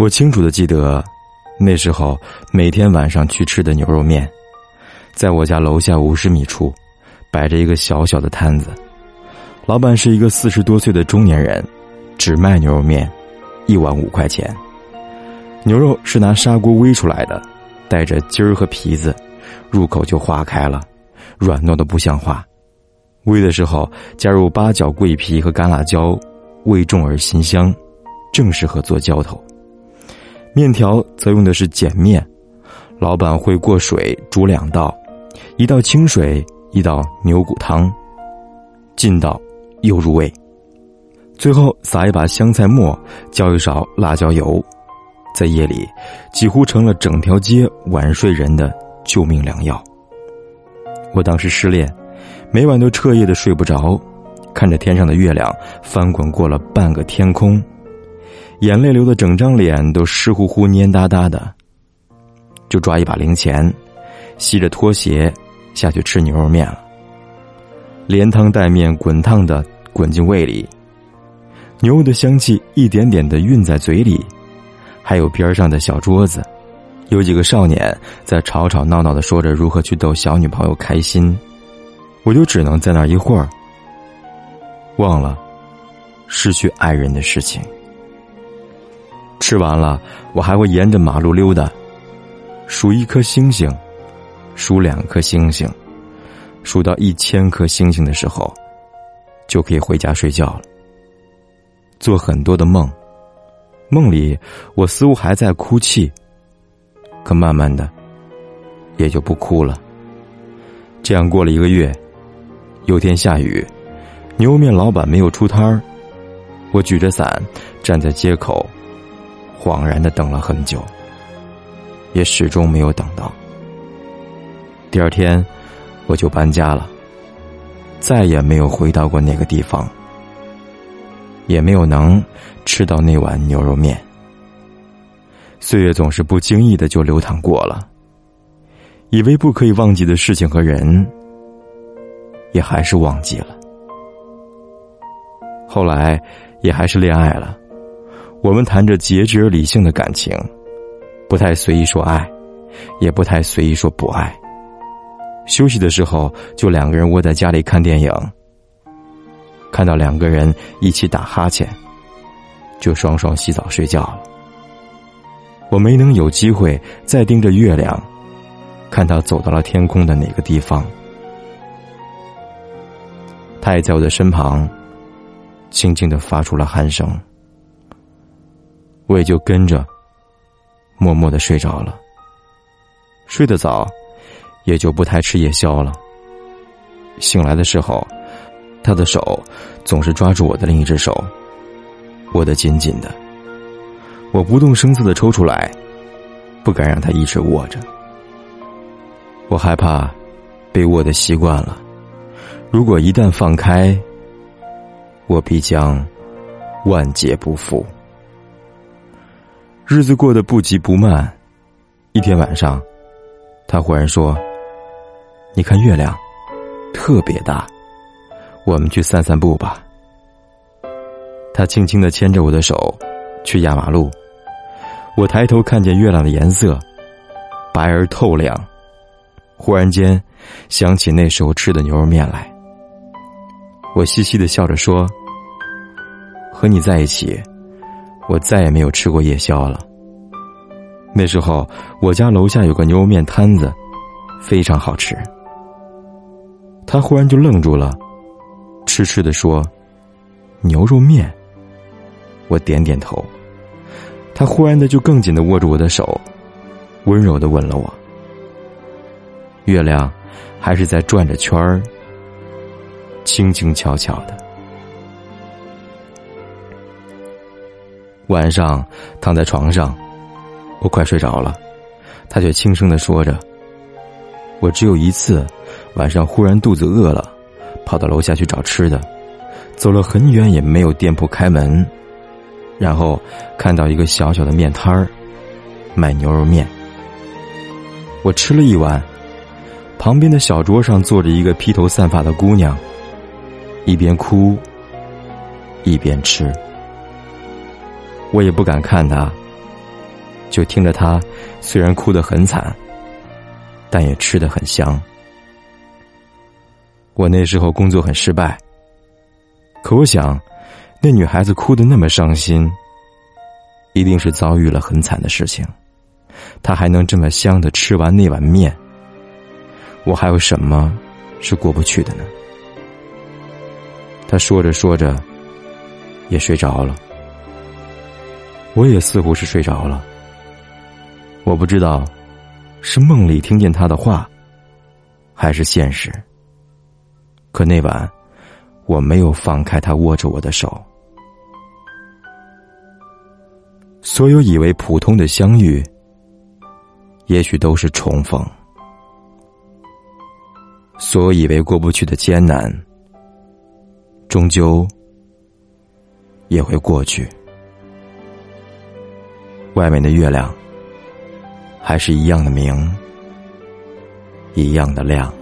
我清楚的记得，那时候每天晚上去吃的牛肉面，在我家楼下五十米处，摆着一个小小的摊子，老板是一个四十多岁的中年人，只卖牛肉面，一碗五块钱。牛肉是拿砂锅煨出来的，带着筋儿和皮子，入口就化开了，软糯的不像话。煨的时候加入八角、桂皮和干辣椒，味重而辛香，正适合做浇头。面条则用的是碱面，老板会过水煮两道，一道清水，一道牛骨汤，劲道又入味。最后撒一把香菜末，浇一勺辣椒油，在夜里几乎成了整条街晚睡人的救命良药。我当时失恋，每晚都彻夜的睡不着，看着天上的月亮翻滚过了半个天空。眼泪流的整张脸都湿乎乎、蔫哒哒的，就抓一把零钱，吸着拖鞋下去吃牛肉面了。连汤带面，滚烫的滚进胃里，牛肉的香气一点点的运在嘴里，还有边上的小桌子，有几个少年在吵吵闹闹的说着如何去逗小女朋友开心，我就只能在那一会儿，忘了失去爱人的事情。吃完了，我还会沿着马路溜达，数一颗星星，数两颗星星，数到一千颗星星的时候，就可以回家睡觉了。做很多的梦，梦里我似乎还在哭泣，可慢慢的也就不哭了。这样过了一个月，有天下雨，牛肉面老板没有出摊儿，我举着伞站在街口。恍然的等了很久，也始终没有等到。第二天，我就搬家了，再也没有回到过那个地方，也没有能吃到那碗牛肉面。岁月总是不经意的就流淌过了，以为不可以忘记的事情和人，也还是忘记了。后来，也还是恋爱了。我们谈着节制而理性的感情，不太随意说爱，也不太随意说不爱。休息的时候，就两个人窝在家里看电影，看到两个人一起打哈欠，就双双洗澡睡觉了。我没能有机会再盯着月亮，看他走到了天空的哪个地方。他也在我的身旁，轻轻的发出了鼾声。我也就跟着，默默的睡着了。睡得早，也就不太吃夜宵了。醒来的时候，他的手总是抓住我的另一只手，握得紧紧的。我不动声色的抽出来，不敢让他一直握着。我害怕被握的习惯了，如果一旦放开，我必将万劫不复。日子过得不急不慢，一天晚上，他忽然说：“你看月亮，特别大，我们去散散步吧。”他轻轻的牵着我的手，去压马路。我抬头看见月亮的颜色，白而透亮。忽然间，想起那时候吃的牛肉面来。我嘻嘻的笑着说：“和你在一起。”我再也没有吃过夜宵了。那时候，我家楼下有个牛肉面摊子，非常好吃。他忽然就愣住了，痴痴的说：“牛肉面。”我点点头。他忽然的就更紧的握住我的手，温柔的吻了我：“月亮还是在转着圈儿，轻轻悄悄的。”晚上躺在床上，我快睡着了，他却轻声的说着：“我只有一次，晚上忽然肚子饿了，跑到楼下去找吃的，走了很远也没有店铺开门，然后看到一个小小的面摊儿，卖牛肉面。我吃了一碗，旁边的小桌上坐着一个披头散发的姑娘，一边哭，一边吃。”我也不敢看他，就听着他虽然哭得很惨，但也吃得很香。我那时候工作很失败，可我想，那女孩子哭得那么伤心，一定是遭遇了很惨的事情，她还能这么香的吃完那碗面，我还有什么是过不去的呢？他说着说着，也睡着了。我也似乎是睡着了。我不知道，是梦里听见他的话，还是现实。可那晚，我没有放开他握着我的手。所有以为普通的相遇，也许都是重逢；所有以为过不去的艰难。终究也会过去。外面的月亮还是一样的明，一样的亮。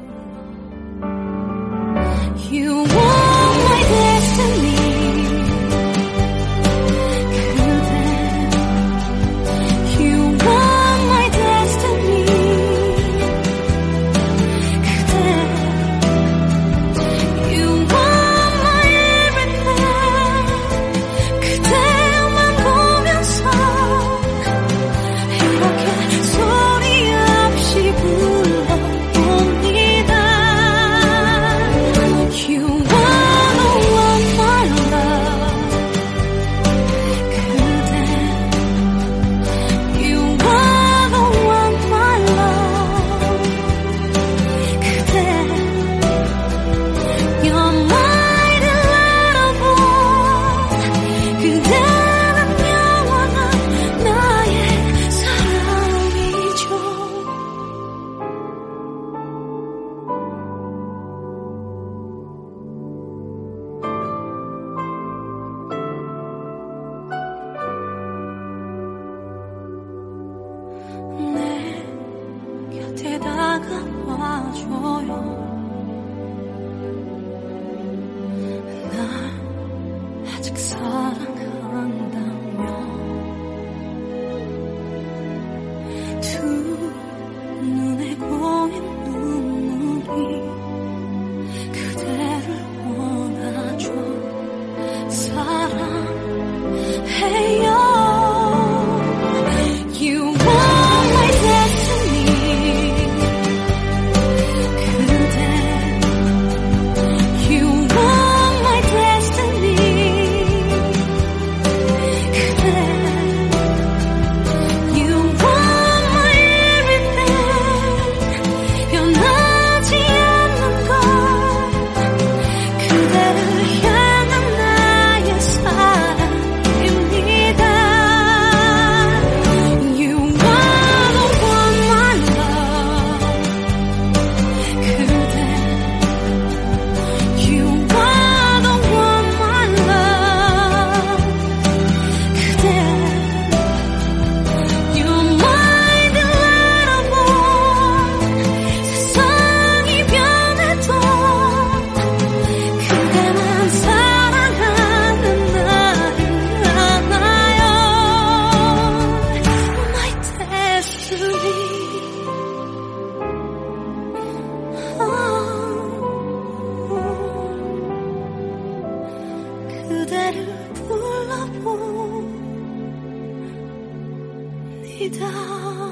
所有一道